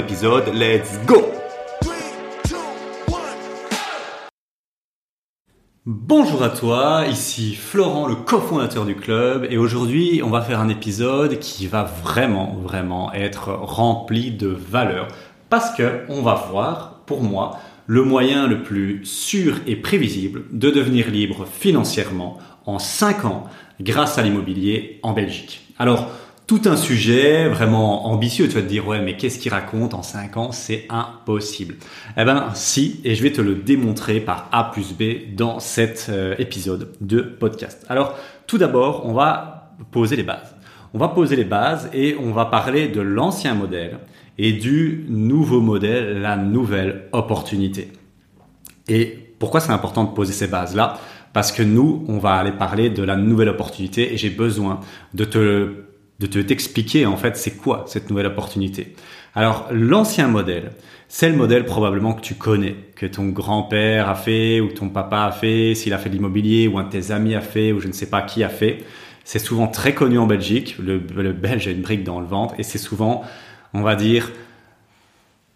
Let's go! Bonjour à toi, ici Florent, le cofondateur du club, et aujourd'hui on va faire un épisode qui va vraiment, vraiment être rempli de valeur, parce que on va voir, pour moi, le moyen le plus sûr et prévisible de devenir libre financièrement en 5 ans grâce à l'immobilier en Belgique. Alors, tout un sujet vraiment ambitieux. Tu vas te dire, ouais, mais qu'est-ce qu'il raconte en 5 ans? C'est impossible. Eh ben, si, et je vais te le démontrer par A plus B dans cet euh, épisode de podcast. Alors, tout d'abord, on va poser les bases. On va poser les bases et on va parler de l'ancien modèle et du nouveau modèle, la nouvelle opportunité. Et pourquoi c'est important de poser ces bases-là? Parce que nous, on va aller parler de la nouvelle opportunité et j'ai besoin de te de te t'expliquer en fait c'est quoi cette nouvelle opportunité. Alors l'ancien modèle, c'est le modèle probablement que tu connais, que ton grand-père a fait ou ton papa a fait, s'il a fait de l'immobilier ou un de tes amis a fait ou je ne sais pas qui a fait. C'est souvent très connu en Belgique. Le, le Belge a une brique dans le ventre et c'est souvent, on va dire,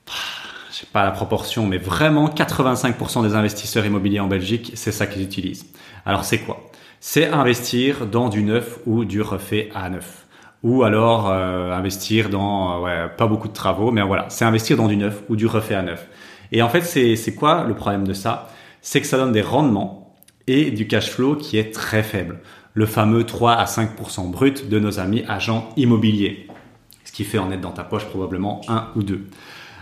je sais pas la proportion, mais vraiment 85% des investisseurs immobiliers en Belgique, c'est ça qu'ils utilisent. Alors c'est quoi? C'est investir dans du neuf ou du refait à neuf ou alors euh, investir dans euh, ouais, pas beaucoup de travaux, mais voilà, c'est investir dans du neuf ou du refait à neuf. Et en fait, c'est quoi le problème de ça? C'est que ça donne des rendements et du cash flow qui est très faible. Le fameux 3 à 5% brut de nos amis agents immobiliers. Ce qui fait en être dans ta poche probablement un ou deux.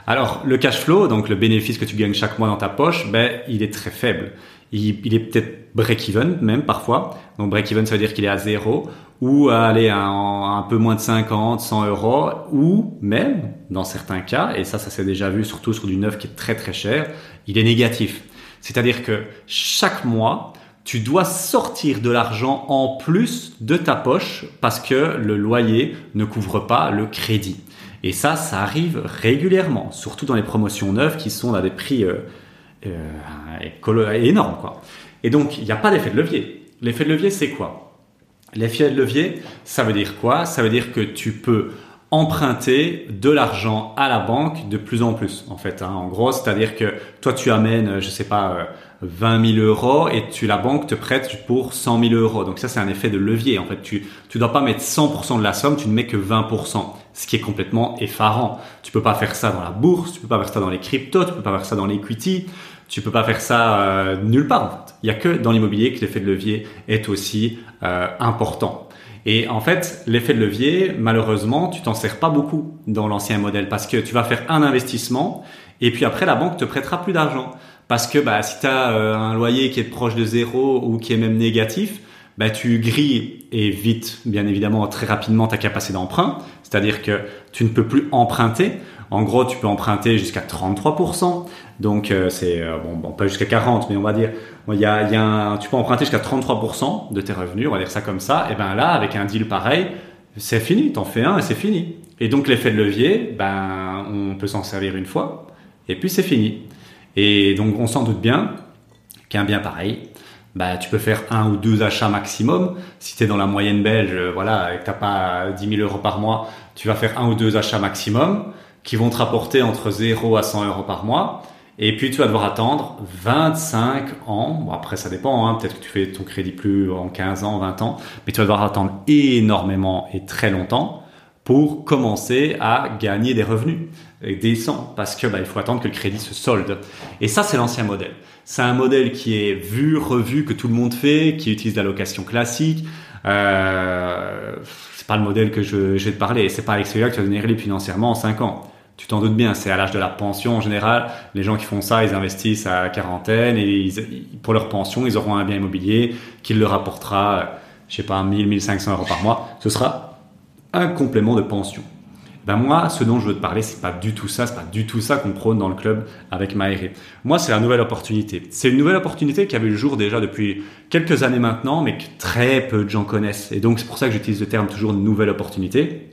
Alors, le cash flow, donc le bénéfice que tu gagnes chaque mois dans ta poche, ben, il est très faible. Il, il est peut-être break-even même parfois. Donc break-even, ça veut dire qu'il est à zéro ou aller à un, peu moins de 50, 100 euros, ou même, dans certains cas, et ça, ça s'est déjà vu surtout sur du neuf qui est très très cher, il est négatif. C'est-à-dire que chaque mois, tu dois sortir de l'argent en plus de ta poche parce que le loyer ne couvre pas le crédit. Et ça, ça arrive régulièrement, surtout dans les promotions neuves qui sont à des prix euh, euh, énormes. Et donc, il n'y a pas d'effet de levier. L'effet de levier, c'est quoi? L'effet de levier, ça veut dire quoi? Ça veut dire que tu peux emprunter de l'argent à la banque de plus en plus. En fait, hein. en gros, c'est-à-dire que toi, tu amènes, je sais pas, 20 euh, 000 euros et tu la banque te prête pour 100 000 euros. Donc ça, c'est un effet de levier. En fait, tu tu dois pas mettre 100% de la somme, tu ne mets que 20%, ce qui est complètement effarant. Tu peux pas faire ça dans la bourse, tu peux pas faire ça dans les cryptos, tu peux pas faire ça dans l'equity, tu peux pas faire ça euh, nulle part. En fait. Il y a que dans l'immobilier que l'effet de levier est aussi euh, important. Et en fait, l'effet de levier, malheureusement, tu t'en sers pas beaucoup dans l'ancien modèle parce que tu vas faire un investissement et puis après la banque te prêtera plus d'argent parce que bah, si tu as euh, un loyer qui est proche de zéro ou qui est même négatif, bah, tu grilles et vite, bien évidemment, très rapidement ta capacité d'emprunt. C'est-à-dire que tu ne peux plus emprunter. En gros, tu peux emprunter jusqu'à 33%. Donc, euh, c'est, euh, bon, bon, pas jusqu'à 40, mais on va dire, il y a, tu peux emprunter jusqu'à 33% de tes revenus, on va dire ça comme ça. Et ben là, avec un deal pareil, c'est fini. T'en fais un et c'est fini. Et donc, l'effet de levier, ben, on peut s'en servir une fois et puis c'est fini. Et donc, on s'en doute bien qu'un bien pareil, bah, tu peux faire un ou deux achats maximum. Si tu es dans la moyenne belge, euh, voilà, et que tu pas 10 000 euros par mois, tu vas faire un ou deux achats maximum qui vont te rapporter entre 0 à 100 euros par mois. Et puis tu vas devoir attendre 25 ans. Bon, après, ça dépend. Hein. Peut-être que tu fais ton crédit plus en 15 ans, 20 ans. Mais tu vas devoir attendre énormément et très longtemps pour commencer à gagner des revenus décents. Parce que bah, il faut attendre que le crédit se solde. Et ça, c'est l'ancien modèle. C'est un modèle qui est vu, revu, que tout le monde fait, qui utilise la location classique. Euh, c'est pas le modèle que je, je vais te parler. C'est pas avec celui-là que tu vas devenir libre financièrement en 5 ans. Tu t'en doutes bien, c'est à l'âge de la pension en général. Les gens qui font ça, ils investissent à quarantaine et pour leur pension, ils auront un bien immobilier qui leur apportera, je sais pas, 1000, 1500 euros par mois. Ce sera un complément de pension. Ben moi, ce dont je veux te parler, c'est pas du tout ça, c'est pas du tout ça qu'on prône dans le club avec Maïri. Moi, c'est la nouvelle opportunité. C'est une nouvelle opportunité qui avait le jour déjà depuis quelques années maintenant, mais que très peu de gens connaissent. Et donc, c'est pour ça que j'utilise le terme toujours nouvelle opportunité.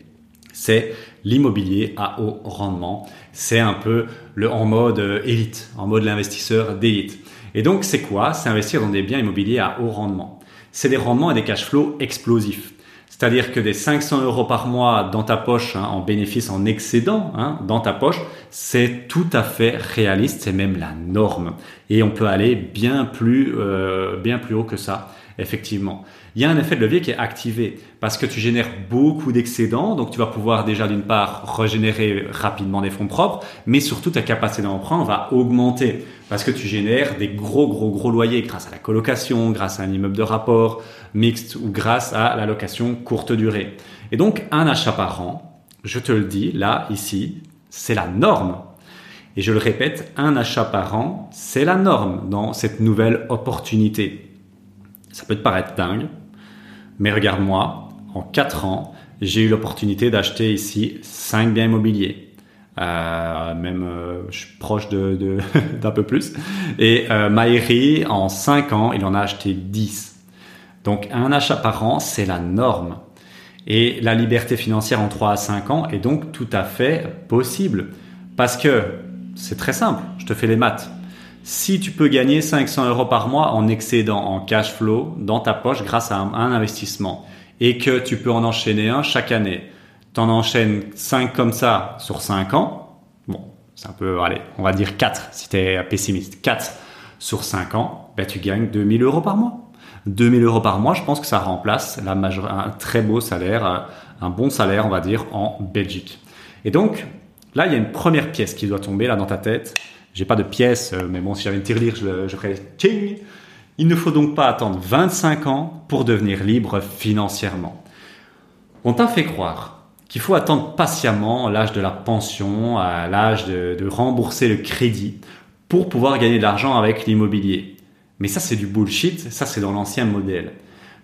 C'est l'immobilier à haut rendement. C'est un peu le en mode euh, élite, en mode l'investisseur d'élite. Et donc, c'est quoi? C'est investir dans des biens immobiliers à haut rendement. C'est des rendements et des cash flows explosifs. C'est-à-dire que des 500 euros par mois dans ta poche, hein, en bénéfice, en excédent hein, dans ta poche, c'est tout à fait réaliste, c'est même la norme. Et on peut aller bien plus, euh, bien plus haut que ça, effectivement il y a un effet de levier qui est activé parce que tu génères beaucoup d'excédents, donc tu vas pouvoir déjà d'une part régénérer rapidement des fonds propres, mais surtout ta capacité d'emprunt va augmenter parce que tu génères des gros gros gros loyers grâce à la colocation, grâce à un immeuble de rapport mixte ou grâce à la location courte durée. Et donc un achat par an, je te le dis là ici, c'est la norme. Et je le répète, un achat par an, c'est la norme dans cette nouvelle opportunité. Ça peut te paraître dingue, mais regarde-moi, en 4 ans, j'ai eu l'opportunité d'acheter ici 5 biens immobiliers. Euh, même euh, je suis proche de, d'un peu plus. Et euh, en 5 ans, il en a acheté 10. Donc un achat par an, c'est la norme. Et la liberté financière en 3 à 5 ans est donc tout à fait possible. Parce que c'est très simple, je te fais les maths. Si tu peux gagner 500 euros par mois en excédent, en cash flow dans ta poche grâce à un, investissement et que tu peux en enchaîner un chaque année, tu en enchaînes 5 comme ça sur 5 ans, bon, c'est un peu, allez, on va dire 4 si tu es pessimiste, 4 sur 5 ans, ben tu gagnes 2000 euros par mois. 2000 euros par mois, je pense que ça remplace la un très beau salaire, un bon salaire, on va dire, en Belgique. Et donc, là, il y a une première pièce qui doit tomber là dans ta tête j'ai pas de pièces, euh, mais bon, si j'avais une tirelire, je, je ferais ting. Il ne faut donc pas attendre 25 ans pour devenir libre financièrement. On t'a fait croire qu'il faut attendre patiemment l'âge de la pension, l'âge de, de rembourser le crédit pour pouvoir gagner de l'argent avec l'immobilier. Mais ça, c'est du bullshit, ça, c'est dans l'ancien modèle.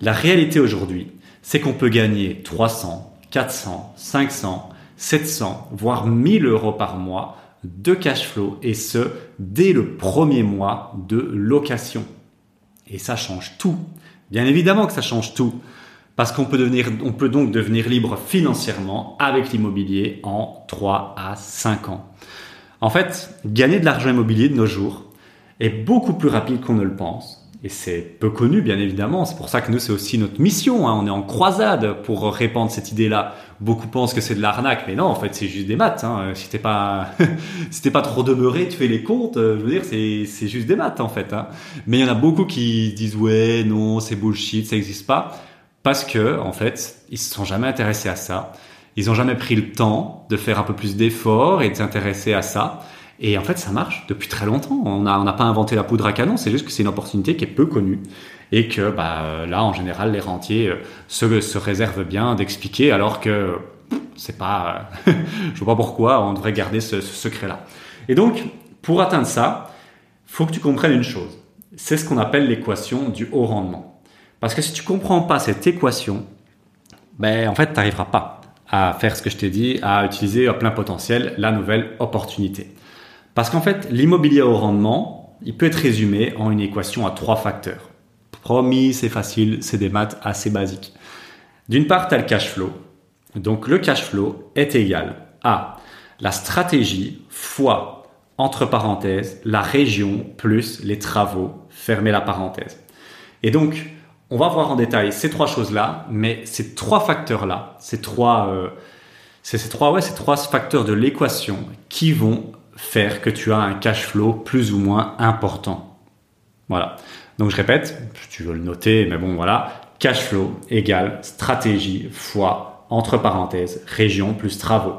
La réalité aujourd'hui, c'est qu'on peut gagner 300, 400, 500, 700, voire 1000 euros par mois de cash flow et ce, dès le premier mois de location. Et ça change tout. Bien évidemment que ça change tout. Parce qu'on peut devenir, on peut donc devenir libre financièrement avec l'immobilier en 3 à 5 ans. En fait, gagner de l'argent immobilier de nos jours est beaucoup plus rapide qu'on ne le pense. Et c'est peu connu, bien évidemment. C'est pour ça que nous, c'est aussi notre mission. Hein. On est en croisade pour répandre cette idée-là. Beaucoup pensent que c'est de l'arnaque, mais non, en fait, c'est juste des maths. Hein. Si t'es pas, si t'es pas trop demeuré, tu fais les comptes. Euh, je veux dire, c'est, c'est juste des maths, en fait. Hein. Mais il y en a beaucoup qui disent ouais, non, c'est bullshit, ça n'existe pas, parce que, en fait, ils se sont jamais intéressés à ça. Ils ont jamais pris le temps de faire un peu plus d'efforts et de s'intéresser à ça. Et en fait, ça marche depuis très longtemps. On n'a pas inventé la poudre à canon, c'est juste que c'est une opportunité qui est peu connue et que bah, là, en général, les rentiers euh, se, se réservent bien d'expliquer alors que c'est pas... je vois pas pourquoi on devrait garder ce, ce secret-là. Et donc, pour atteindre ça, faut que tu comprennes une chose. C'est ce qu'on appelle l'équation du haut rendement. Parce que si tu comprends pas cette équation, ben, en fait, tu n'arriveras pas à faire ce que je t'ai dit, à utiliser à plein potentiel la nouvelle opportunité. Parce qu'en fait, l'immobilier au rendement, il peut être résumé en une équation à trois facteurs. Promis, c'est facile, c'est des maths assez basiques. D'une part, tu as le cash flow. Donc le cash flow est égal à la stratégie fois, entre parenthèses, la région plus les travaux, fermez la parenthèse. Et donc, on va voir en détail ces trois choses-là, mais ces trois facteurs-là, ces trois, euh, ces trois, ouais, ces trois facteurs de l'équation qui vont faire que tu as un cash flow plus ou moins important. Voilà. Donc je répète, tu veux le noter, mais bon voilà, cash flow égale stratégie fois entre parenthèses région plus travaux.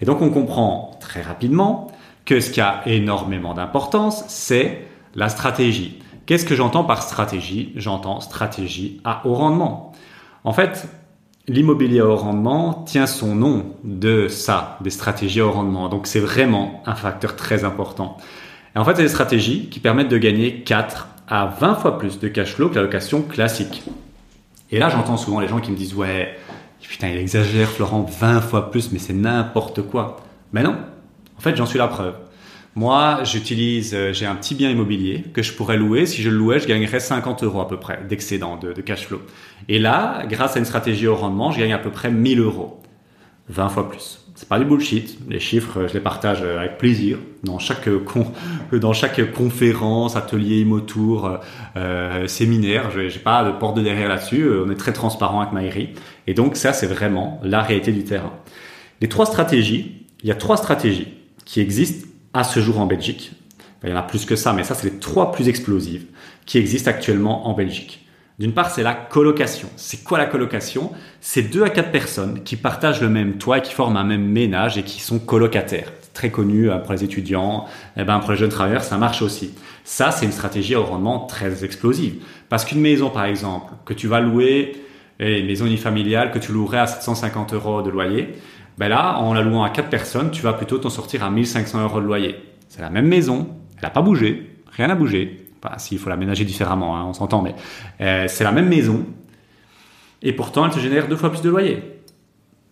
Et donc on comprend très rapidement que ce qui a énormément d'importance, c'est la stratégie. Qu'est-ce que j'entends par stratégie? J'entends stratégie à haut rendement. En fait, l'immobilier au rendement tient son nom de ça, des stratégies au rendement. Donc c'est vraiment un facteur très important. Et en fait, c'est des stratégies qui permettent de gagner 4 à 20 fois plus de cash flow que la location classique. Et là, j'entends souvent les gens qui me disent ouais, Putain, il exagère, Florent, 20 fois plus, mais c'est n'importe quoi. Mais non, en fait, j'en suis la preuve. Moi, j'utilise, euh, j'ai un petit bien immobilier que je pourrais louer. Si je le louais, je gagnerais 50 euros à peu près d'excédent de, cash flow. Et là, grâce à une stratégie au rendement, je gagne à peu près 1000 euros. 20 fois plus. C'est pas du bullshit. Les chiffres, je les partage avec plaisir dans chaque dans chaque conférence, atelier, motour, euh, séminaire. J'ai pas de porte de derrière là-dessus. On est très transparent avec Maïri. Et donc ça, c'est vraiment la réalité du terrain. Les trois stratégies, il y a trois stratégies qui existent à ce jour en Belgique. Il y en a plus que ça, mais ça, c'est les trois plus explosives qui existent actuellement en Belgique. D'une part, c'est la colocation. C'est quoi la colocation? C'est deux à quatre personnes qui partagent le même toit et qui forment un même ménage et qui sont colocataires. Très connu euh, pour les étudiants, et eh ben pour les jeunes travailleurs, ça marche aussi. Ça, c'est une stratégie au rendement très explosive. Parce qu'une maison, par exemple, que tu vas louer, une maison unifamiliale que tu louerais à 750 euros de loyer, ben là, en la louant à quatre personnes, tu vas plutôt t'en sortir à 1500 euros de loyer. C'est la même maison, elle n'a pas bougé, rien n'a bougé. Enfin, s'il faut l'aménager différemment, hein, on s'entend, mais euh, c'est la même maison. Et pourtant, elle te génère deux fois plus de loyer.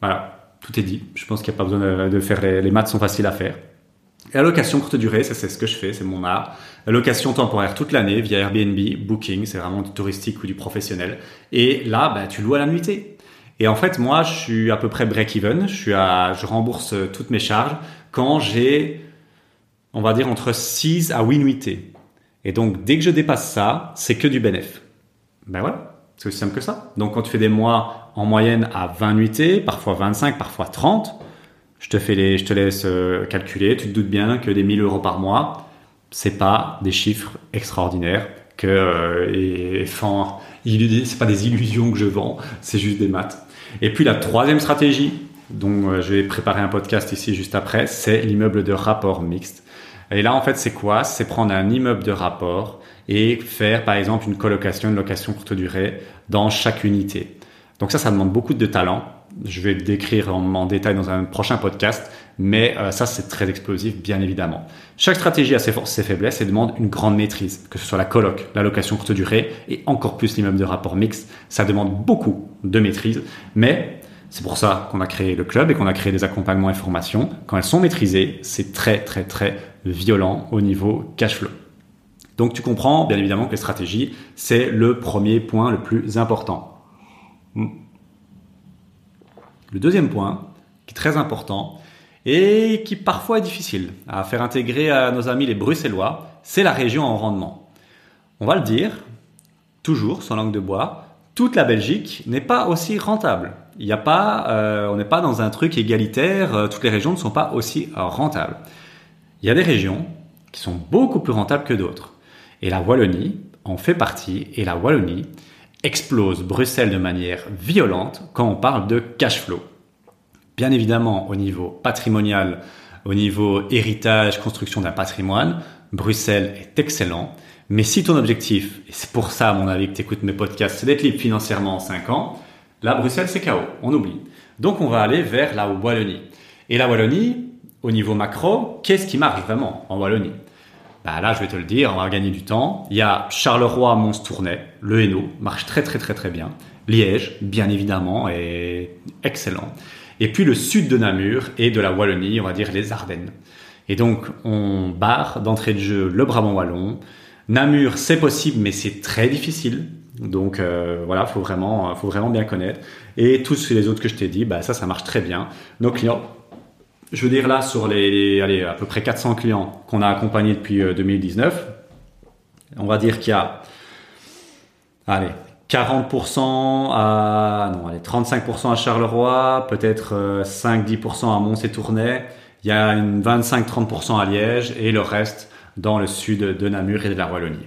Voilà, tout est dit. Je pense qu'il n'y a pas besoin de, faire les, maths sont faciles à faire. La location courte durée, ça c'est ce que je fais, c'est mon art. La location temporaire toute l'année via Airbnb, Booking, c'est vraiment du touristique ou du professionnel. Et là, bah, tu loues à la nuitée. Et en fait, moi, je suis à peu près break-even. Je rembourse toutes mes charges quand j'ai, on va dire, entre 6 à 8 nuitées. Et donc, dès que je dépasse ça, c'est que du bénéf. Ben voilà. C'est aussi simple que ça. Donc, quand tu fais des mois en moyenne à 20 nuitées, parfois 25, parfois 30, je te fais les, je te laisse euh, calculer. Tu te doutes bien que des 1000 euros par mois, c'est pas des chiffres extraordinaires que, euh, et, enfin, c'est pas des illusions que je vends, c'est juste des maths. Et puis la troisième stratégie, dont euh, je vais préparer un podcast ici juste après, c'est l'immeuble de rapport mixte. Et là, en fait, c'est quoi? C'est prendre un immeuble de rapport et faire, par exemple, une colocation, une location courte durée dans chaque unité. Donc ça, ça demande beaucoup de talent. Je vais le décrire en, détail dans un prochain podcast, mais euh, ça, c'est très explosif, bien évidemment. Chaque stratégie a ses forces, ses faiblesses et demande une grande maîtrise, que ce soit la coloc, la location courte durée et encore plus l'immeuble de rapport mixte. Ça demande beaucoup de maîtrise, mais c'est pour ça qu'on a créé le club et qu'on a créé des accompagnements et formations. Quand elles sont maîtrisées, c'est très, très, très violent au niveau cash flow. Donc tu comprends bien évidemment que les stratégies, c'est le premier point le plus important. Hmm. Le deuxième point, qui est très important et qui parfois est difficile à faire intégrer à nos amis les Bruxellois, c'est la région en rendement. On va le dire, toujours sans langue de bois, toute la Belgique n'est pas aussi rentable. Il euh, on n'est pas dans un truc égalitaire. Euh, toutes les régions ne sont pas aussi rentables. Il y a des régions qui sont beaucoup plus rentables que d'autres. Et la Wallonie en fait partie. Et la Wallonie explose Bruxelles de manière violente quand on parle de cash flow. Bien évidemment, au niveau patrimonial, au niveau héritage, construction d'un patrimoine, Bruxelles est excellent. Mais si ton objectif, et c'est pour ça à mon avis que tu écoutes mes podcasts, c'est d'être libre financièrement en 5 ans, là Bruxelles c'est chaos, on oublie. Donc on va aller vers la Wallonie. Et la Wallonie, au niveau macro, qu'est-ce qui marche vraiment en Wallonie? Bah là, je vais te le dire, on va gagner du temps. Il y a Charleroi, Mons, Tournai, le Hainaut, marche très très très très bien. Liège, bien évidemment, est excellent. Et puis le sud de Namur et de la Wallonie, on va dire les Ardennes. Et donc, on barre d'entrée de jeu le Brabant Wallon. Namur, c'est possible, mais c'est très difficile. Donc euh, voilà, faut vraiment, faut vraiment bien connaître. Et tous les autres que je t'ai dit, bah ça, ça marche très bien. Nos clients je veux dire là, sur les, allez, à peu près 400 clients qu'on a accompagnés depuis 2019, euh, on va dire qu'il y a, allez, 40% à, non, allez, 35% à Charleroi, peut-être 5-10% euh, à Mons et Tournai, il y a une 25-30% à Liège et le reste dans le sud de Namur et de la Wallonie.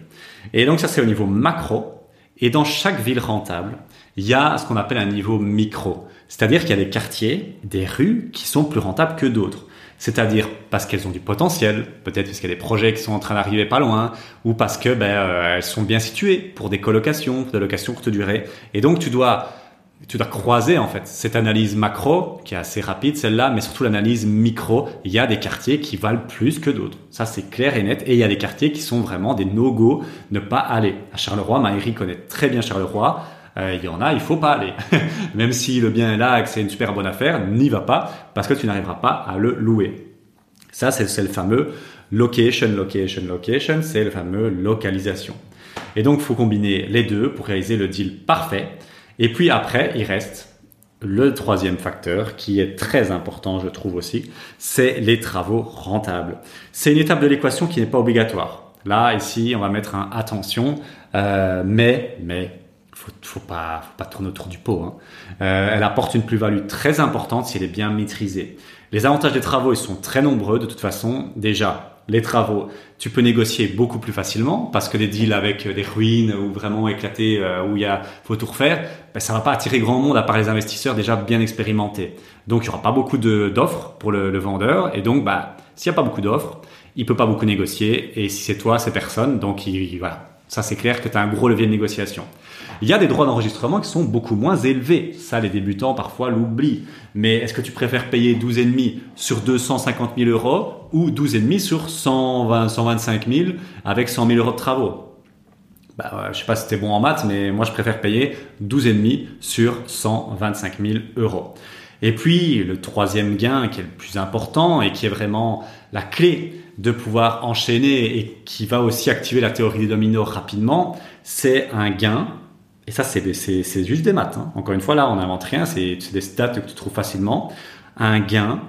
Et donc ça c'est au niveau macro. Et dans chaque ville rentable, il y a ce qu'on appelle un niveau micro. C'est-à-dire qu'il y a des quartiers, des rues qui sont plus rentables que d'autres. C'est-à-dire parce qu'elles ont du potentiel, peut-être parce qu'il y a des projets qui sont en train d'arriver pas loin, ou parce que ben, euh, elles sont bien situées pour des colocations, pour des locations courte durée. Et donc tu dois tu dois croiser en fait cette analyse macro qui est assez rapide celle-là, mais surtout l'analyse micro. Il y a des quartiers qui valent plus que d'autres. Ça c'est clair et net. Et il y a des quartiers qui sont vraiment des no-go, ne pas aller. À Charleroi, Maëri connaît très bien Charleroi. Euh, il y en a, il faut pas aller. Même si le bien est là et que c'est une super bonne affaire, n'y va pas parce que tu n'arriveras pas à le louer. Ça, c'est le fameux location, location, location, c'est le fameux localisation. Et donc, il faut combiner les deux pour réaliser le deal parfait. Et puis après, il reste le troisième facteur qui est très important, je trouve aussi, c'est les travaux rentables. C'est une étape de l'équation qui n'est pas obligatoire. Là, ici, on va mettre un attention, euh, mais, mais, faut, pas, faut pas tourner autour du pot. Hein. Euh, elle apporte une plus-value très importante si elle est bien maîtrisée. Les avantages des travaux, ils sont très nombreux de toute façon. Déjà, les travaux, tu peux négocier beaucoup plus facilement parce que des deals avec des ruines ou vraiment éclatés euh, où il y a faut tout refaire, ben, ça va pas attirer grand monde à part les investisseurs déjà bien expérimentés. Donc il y aura pas beaucoup d'offres pour le, vendeur et donc bah s'il y a pas beaucoup d'offres, il peut pas beaucoup négocier et si c'est toi, c'est personne. Donc il, voilà, ça c'est clair que tu as un gros levier de négociation. Il y a des droits d'enregistrement qui sont beaucoup moins élevés. Ça, les débutants parfois l'oublient. Mais est-ce que tu préfères payer 12,5 sur 250 000 euros ou 12,5 sur 120, 125 000 avec 100 000 euros de travaux? Bah, je sais pas si c'était bon en maths, mais moi je préfère payer 12,5 sur 125 000 euros. Et puis le troisième gain qui est le plus important et qui est vraiment la clé de pouvoir enchaîner et qui va aussi activer la théorie des dominos rapidement, c'est un gain et ça, c'est juste des maths. Hein. Encore une fois, là, on n'invente rien, c'est des stats que tu trouves facilement. Un gain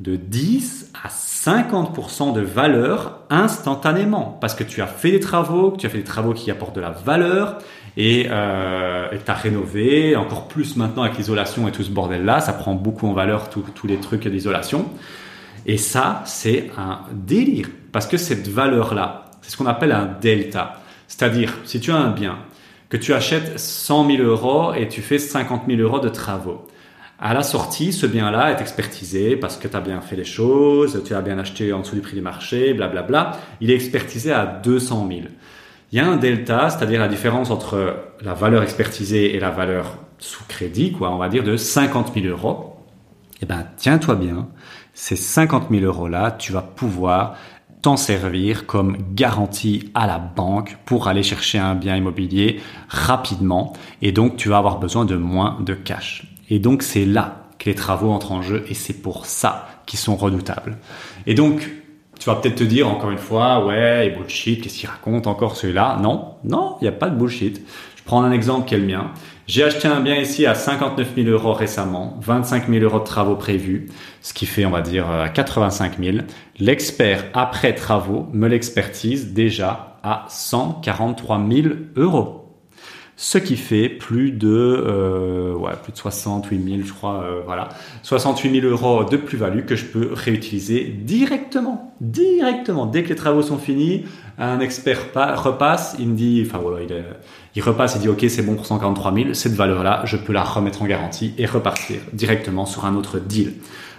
de 10 à 50% de valeur instantanément parce que tu as fait des travaux, que tu as fait des travaux qui apportent de la valeur et euh, tu as rénové, encore plus maintenant avec l'isolation et tout ce bordel-là, ça prend beaucoup en valeur tous les trucs d'isolation. Et ça, c'est un délire parce que cette valeur-là, c'est ce qu'on appelle un delta. C'est-à-dire, si tu as un bien que tu achètes 100 000 euros et tu fais 50 000 euros de travaux. À la sortie, ce bien-là est expertisé parce que tu as bien fait les choses, tu as bien acheté en dessous du prix du marché, blablabla. Il est expertisé à 200 000. Il y a un delta, c'est-à-dire la différence entre la valeur expertisée et la valeur sous crédit, quoi, on va dire de 50 000 euros. Eh ben, tiens-toi bien, ces 50 000 euros-là, tu vas pouvoir t'en servir comme garantie à la banque pour aller chercher un bien immobilier rapidement et donc tu vas avoir besoin de moins de cash. Et donc c'est là que les travaux entrent en jeu et c'est pour ça qu'ils sont redoutables. Et donc tu vas peut-être te dire encore une fois, ouais, bullshit, qu'est-ce qu'il raconte encore celui-là? Non, non, il n'y a pas de bullshit. Je prends un exemple qui est le mien. J'ai acheté un bien ici à 59 000 euros récemment, 25 000 euros de travaux prévus, ce qui fait, on va dire, 85 euh, 000. L'expert après travaux me l'expertise déjà à 143 000 euros. Ce qui fait plus de euh, ouais, plus de 68 000 je crois euh, voilà. 68 000 euros de plus-value que je peux réutiliser directement directement. Dès que les travaux sont finis un expert repasse il me dit enfin voilà il, il repasse et dit ok c'est bon pour 143 000 cette valeur là je peux la remettre en garantie et repartir directement sur un autre deal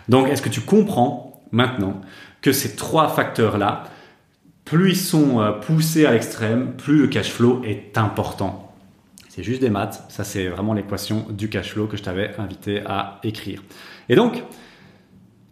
donc est-ce que tu comprends maintenant que ces trois facteurs là plus ils sont euh, poussés à l'extrême, plus le cash flow est important? C'est juste des maths. Ça, c'est vraiment l'équation du cash flow que je t'avais invité à écrire. Et donc,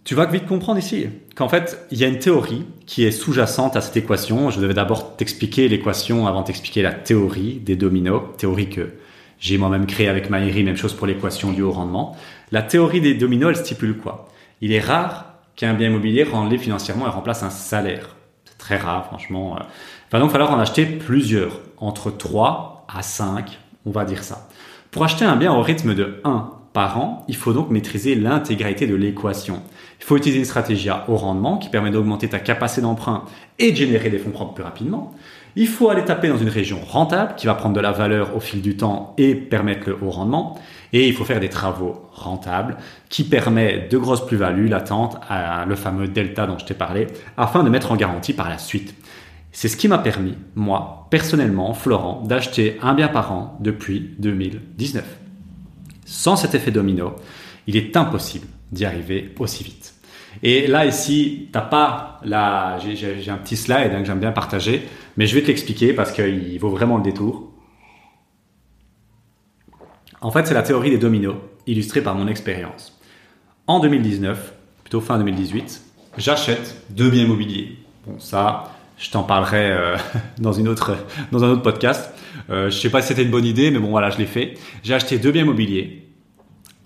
tu vas vite comprendre ici qu'en fait, il y a une théorie qui est sous-jacente à cette équation. Je devais d'abord t'expliquer l'équation avant de t'expliquer la théorie des dominos, théorie que j'ai moi-même créée avec Maïri, même chose pour l'équation du haut rendement. La théorie des dominos, elle stipule quoi? Il est rare qu'un bien immobilier rendé financièrement et remplace un salaire. C'est très rare, franchement. Il va donc falloir en acheter plusieurs, entre 3 à 5 on va dire ça. Pour acheter un bien au rythme de 1 par an, il faut donc maîtriser l'intégralité de l'équation. Il faut utiliser une stratégie à haut rendement qui permet d'augmenter ta capacité d'emprunt et de générer des fonds propres plus rapidement. Il faut aller taper dans une région rentable qui va prendre de la valeur au fil du temps et permettre le haut rendement. Et il faut faire des travaux rentables qui permettent de grosses plus-values latentes, à le fameux delta dont je t'ai parlé, afin de mettre en garantie par la suite. C'est ce qui m'a permis, moi, personnellement, Florent, d'acheter un bien par an depuis 2019. Sans cet effet domino, il est impossible d'y arriver aussi vite. Et là, ici, t'as pas la, j'ai un petit slide hein, que j'aime bien partager, mais je vais te l'expliquer parce qu'il vaut vraiment le détour. En fait, c'est la théorie des dominos, illustrée par mon expérience. En 2019, plutôt fin 2018, j'achète deux biens immobiliers. Bon, ça, Je t'en parlerai euh, dans une autre dans un autre podcast. Euh, je sais pas si c'était une bonne idée, mais bon voilà, je l'ai fait. J'ai acheté deux biens immobiliers,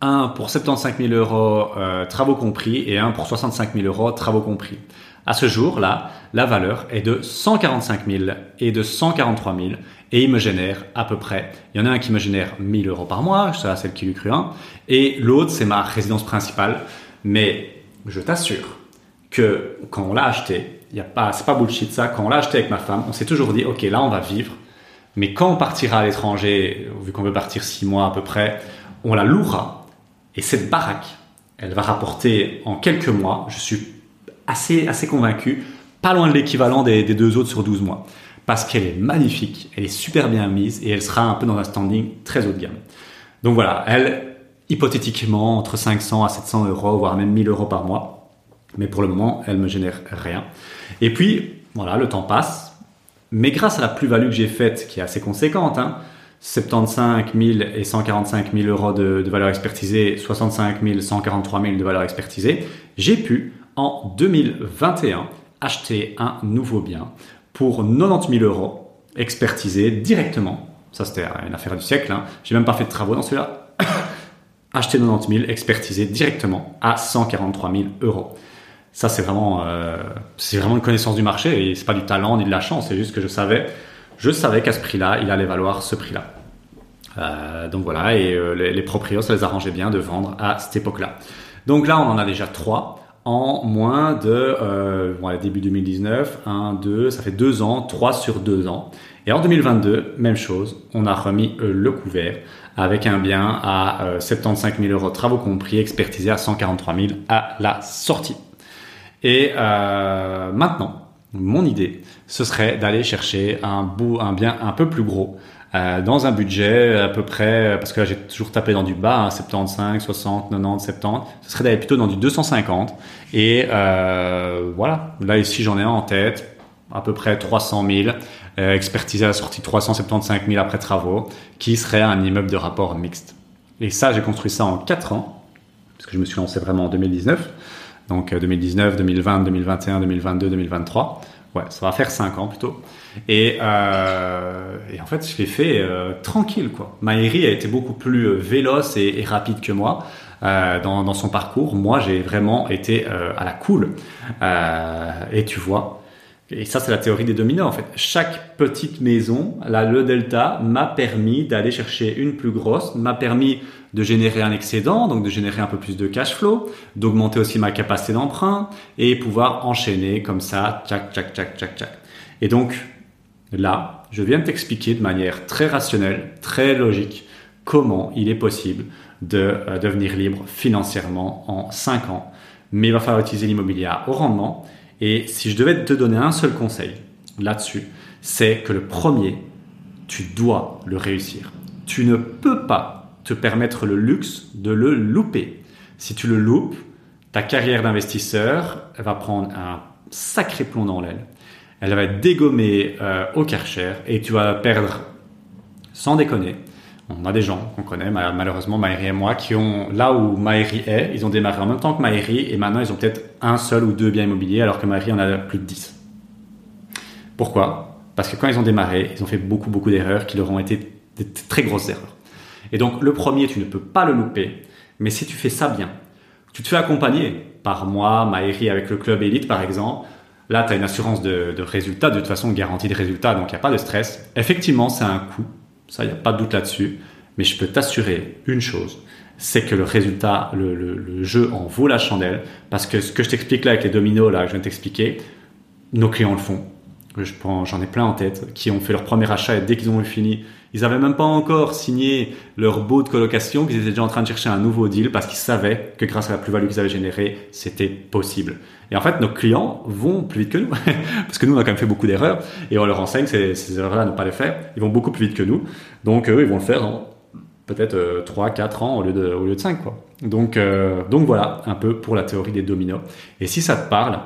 un pour 75 000 euros euh, travaux compris et un pour 65 000 euros travaux compris. À ce jour-là, la valeur est de 145 000 et de 143 000 et il me génère à peu près, il y en a un qui me génère 1000 euros par mois, ça c'est le qui lui cru un, et l'autre c'est ma résidence principale, mais je t'assure que quand on l'a acheté, il y a pas, c'est pas bullshit ça, quand on l'a acheté avec ma femme, on s'est toujours dit, ok là on va vivre, mais quand on partira à l'étranger, vu qu'on veut partir 6 mois à peu près, on la louera, et cette baraque, elle va rapporter en quelques mois, je suis assez, assez convaincu, pas loin de l'équivalent des, deux autres sur 12 mois parce qu'elle est magnifique, elle est super bien mise et elle sera un peu dans un standing très haut de gamme. Donc voilà, elle, hypothétiquement, entre 500 à 700 euros, voire même 1000 euros par mois. Mais pour le moment, elle me génère rien. Et puis, voilà, le temps passe. Mais grâce à la plus-value que j'ai faite, qui est assez conséquente, hein, 75 000 et 145 000 euros de, valeur expertisée, 65 000, 143 000 de valeur expertisée, j'ai pu, en 2021, acheter un nouveau bien pour 90 000 euros, expertisé directement. Ça, c'était une affaire du siècle. Hein. J'ai même pas fait de travaux dans celui-là. Acheter 90 000, expertisé directement à 143 000 euros. Ça, c'est vraiment, euh, c'est vraiment une connaissance du marché et c'est pas du talent ni de la chance. C'est juste que je savais, je savais qu'à ce prix-là, il allait valoir ce prix-là. Euh, donc voilà, et euh, les, les proprios, ça les arrangeait bien de vendre à cette époque-là. Donc là, on en a déjà trois en moins de euh, début 2019, 1, 2, ça fait 2 ans, 3 sur 2 ans. Et en 2022, même chose, on a remis euh, le couvert avec un bien à euh, 75 000 euros travaux compris, expertisé à 143 000 à la sortie. Et euh, maintenant, mon idée, ce serait d'aller chercher un bout, un bien un peu plus gros euh, dans un budget à peu près, parce que là j'ai toujours tapé dans du bas, hein, 75, 60, 90, 70, ce serait d'aller plutôt dans du 250. Et euh, voilà, là ici j'en ai un en tête, à peu près 300 000, euh, expertisé à la sortie 375 000 après travaux, qui serait un immeuble de rapport mixte. Et ça, j'ai construit ça en 4 ans, parce que je me suis lancé vraiment en 2019. Donc 2019, 2020, 2021, 2022, 2023. Ouais, ça va faire 5 ans plutôt. Et, euh, et en fait, je l'ai fait euh, tranquille, quoi. Maëri a été beaucoup plus euh, véloce et, rapide que moi dans, son parcours. Moi, j'ai vraiment été à la cool. Et tu vois, et ça, c'est la théorie des dominos, en fait. Chaque petite maison, là, le delta, m'a permis d'aller chercher une plus grosse, m'a permis de générer un excédent, donc de générer un peu plus de cash flow, d'augmenter aussi ma capacité d'emprunt et pouvoir enchaîner comme ça, tchac, tchac, tchac, tchac. Et donc, Là, je viens de t'expliquer de manière très rationnelle, très logique, comment il est possible de euh, devenir libre financièrement en 5 ans. Mais il va falloir utiliser l'immobilier au rendement. Et si je devais te donner un seul conseil là-dessus, c'est que le premier, tu dois le réussir. Tu ne peux pas te permettre le luxe de le louper. Si tu le loupes, ta carrière d'investisseur va prendre un sacré plomb dans l'aile elle va être dégommée euh, au Karcher et tu vas perdre, sans déconner, on a des gens qu'on connaît, malheureusement Maëri et moi, qui ont, là où Maëri est, ils ont démarré en même temps que Maëri et maintenant ils ont peut-être un seul ou deux biens immobiliers alors que Maëri en a plus de 10. Pourquoi? Parce que quand ils ont démarré, ils ont fait beaucoup beaucoup d'erreurs qui leur ont été des très grosses erreurs. Et donc le premier, tu ne peux pas le louper, mais si tu fais ça bien, tu te fais accompagner par moi, Maëri avec le club élite par exemple, Là, tu as une assurance de, résultat, de toute façon, garantie de résultat, donc il n'y a pas de stress. Effectivement, c'est un coût, ça, il n'y a pas de doute là-dessus, mais je peux t'assurer une chose, c'est que le résultat, le, jeu en vaut la chandelle, parce que ce que je t'explique là avec les dominos, là, que je viens de t'expliquer, nos clients le font. J'en ai plein en tête, qui ont fait leur premier achat et dès qu'ils ont eu fini, ils avaient même pas encore signé leur beau de colocation, qu'ils étaient déjà en train de chercher un nouveau deal parce qu'ils savaient que grâce à la plus-value qu'ils avaient générée, c'était possible. Et en fait, nos clients vont plus vite que nous, parce que nous, on a quand même fait beaucoup d'erreurs, et on leur enseigne ces, ces erreurs-là, ne pas les faire. Ils vont beaucoup plus vite que nous, donc eux, ils vont le faire en peut-être euh, 3, 4 ans au lieu de, au lieu de 5. Quoi. Donc, euh, donc voilà, un peu pour la théorie des dominos. Et si ça te parle,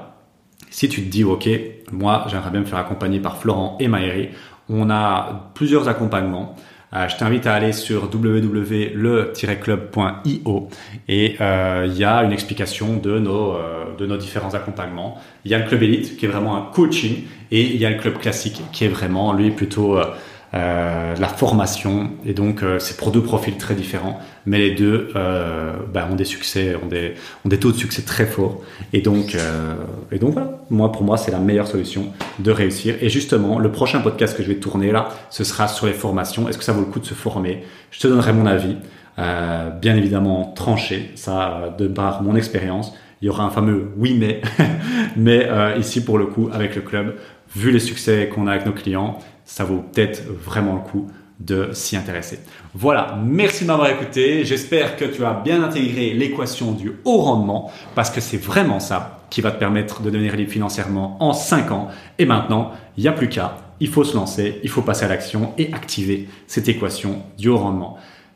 si tu te dis, OK, moi, j'aimerais bien me faire accompagner par Florent et Maëri, on a plusieurs accompagnements. Euh, je t'invite à aller sur www.le-club.io et euh, il y a une explication de nos, de nos différents accompagnements. Il y a le club élite qui est vraiment un coaching et il y a le club classique qui est vraiment lui plutôt euh, la formation. Et donc, euh, c'est pour deux profils très différents, mais les deux euh, bah, ont des succès, ont des, ont des taux de succès très forts. Et donc, euh, et donc voilà, moi, pour moi, c'est la meilleure solution de réussir. Et justement, le prochain podcast que je vais tourner là, ce sera sur les formations. Est-ce que ça vaut le coup de se former? Je te donnerai mon avis, bien évidemment tranché, ça, de par mon expérience. Il y aura un fameux oui mais, mais ici pour le coup avec le club, vu les succès qu'on a avec nos clients, ça vaut peut-être vraiment le coup de s'y intéresser. Voilà, merci de m'avoir écouté. J'espère que tu as bien intégré l'équation du haut rendement parce que c'est vraiment ça qui va te permettre de devenir libre financièrement en 5 ans. Et maintenant, il n'y a plus qu'à, il faut se lancer, il faut passer à l'action et activer cette équation du haut rendement.